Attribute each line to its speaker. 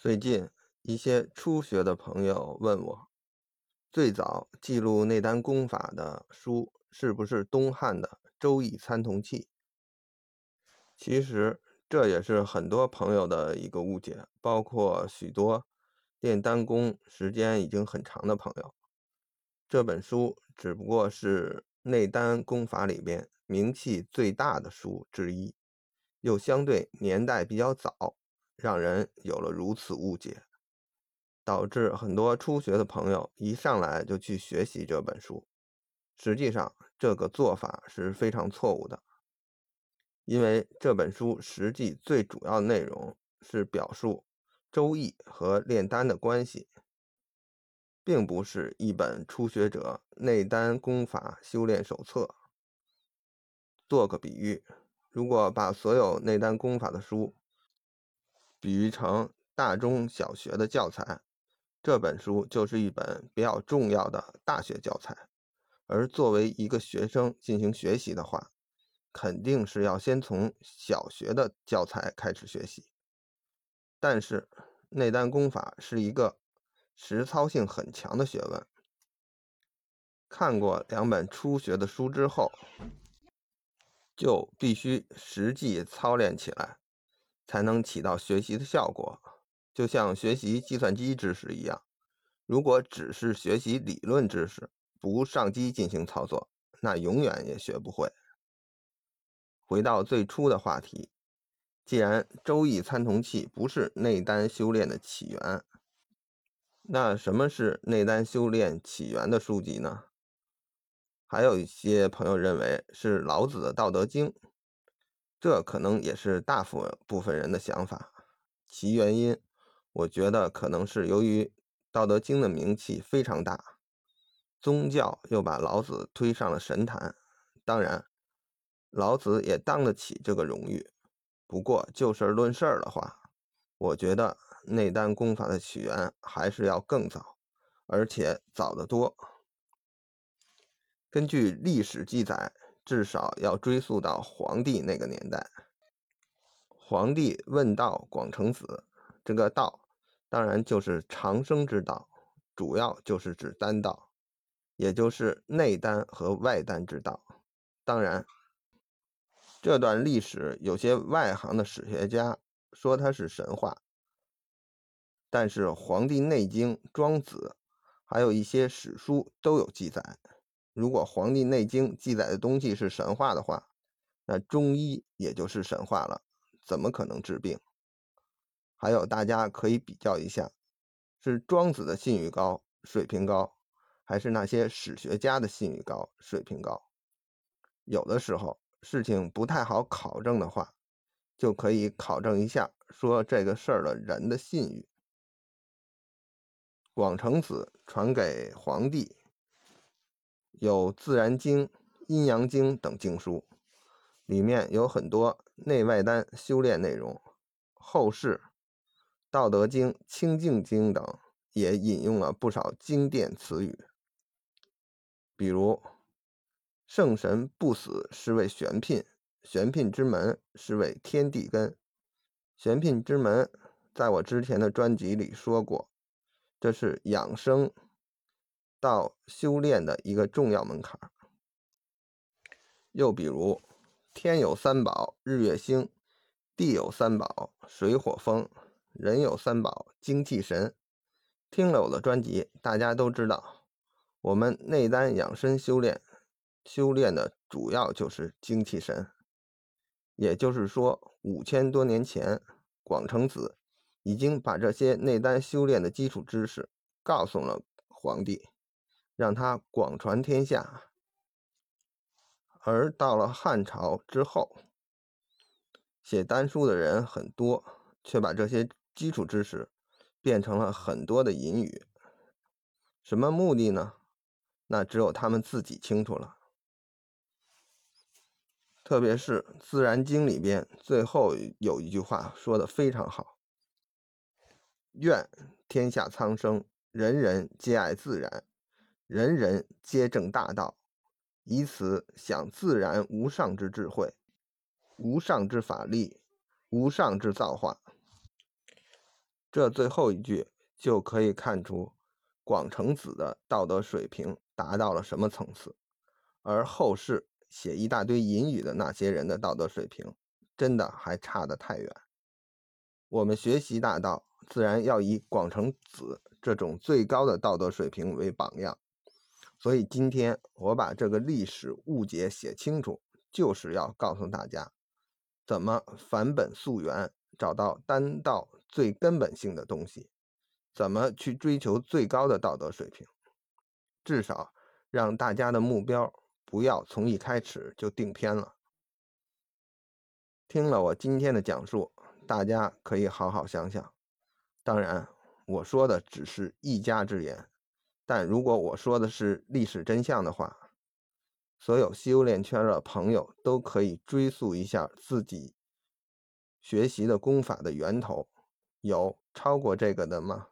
Speaker 1: 最近，一些初学的朋友问我，最早记录内丹功法的书是不是东汉的《周易参同契》？其实这也是很多朋友的一个误解，包括许多练丹功时间已经很长的朋友。这本书只不过是内丹功法里边名气最大的书之一，又相对年代比较早。让人有了如此误解，导致很多初学的朋友一上来就去学习这本书。实际上，这个做法是非常错误的，因为这本书实际最主要的内容是表述周易和炼丹的关系，并不是一本初学者内丹功法修炼手册。做个比喻，如果把所有内丹功法的书，比喻成大中小学的教材，这本书就是一本比较重要的大学教材。而作为一个学生进行学习的话，肯定是要先从小学的教材开始学习。但是内丹功法是一个实操性很强的学问，看过两本初学的书之后，就必须实际操练起来。才能起到学习的效果，就像学习计算机知识一样。如果只是学习理论知识，不上机进行操作，那永远也学不会。回到最初的话题，既然《周易参同契》不是内丹修炼的起源，那什么是内丹修炼起源的书籍呢？还有一些朋友认为是老子的《道德经》。这可能也是大部分人的想法，其原因，我觉得可能是由于《道德经》的名气非常大，宗教又把老子推上了神坛，当然，老子也当得起这个荣誉。不过就事论事的话，我觉得内丹功法的起源还是要更早，而且早得多。根据历史记载。至少要追溯到黄帝那个年代。黄帝问道广成子，这个道当然就是长生之道，主要就是指丹道，也就是内丹和外丹之道。当然，这段历史有些外行的史学家说它是神话，但是《黄帝内经》《庄子》还有一些史书都有记载。如果《黄帝内经》记载的东西是神话的话，那中医也就是神话了，怎么可能治病？还有，大家可以比较一下，是庄子的信誉高、水平高，还是那些史学家的信誉高、水平高？有的时候事情不太好考证的话，就可以考证一下，说这个事儿的人的信誉。广成子传给皇帝。有《自然经》《阴阳经》等经书，里面有很多内外丹修炼内容。后世《道德经》《清净经》等也引用了不少经典词语，比如“圣神不死是为玄牝，玄牝之门是为天地根”。玄牝之门，在我之前的专辑里说过，这是养生。到修炼的一个重要门槛。又比如，天有三宝，日月星；地有三宝，水火风；人有三宝，精气神。听了我的专辑，大家都知道，我们内丹养生修炼，修炼的主要就是精气神。也就是说，五千多年前，广成子已经把这些内丹修炼的基础知识告诉了皇帝。让他广传天下，而到了汉朝之后，写丹书的人很多，却把这些基础知识变成了很多的隐语。什么目的呢？那只有他们自己清楚了。特别是《自然经》里边最后有一句话说的非常好：“愿天下苍生，人人皆爱自然。”人人皆正大道，以此享自然无上之智慧，无上之法力，无上之造化。这最后一句就可以看出广成子的道德水平达到了什么层次，而后世写一大堆隐语的那些人的道德水平，真的还差得太远。我们学习大道，自然要以广成子这种最高的道德水平为榜样。所以今天我把这个历史误解写清楚，就是要告诉大家，怎么返本溯源，找到丹道最根本性的东西，怎么去追求最高的道德水平，至少让大家的目标不要从一开始就定偏了。听了我今天的讲述。大家可以好好想想，当然，我说的只是一家之言。但如果我说的是历史真相的话，所有修炼圈的朋友都可以追溯一下自己学习的功法的源头，有超过这个的吗？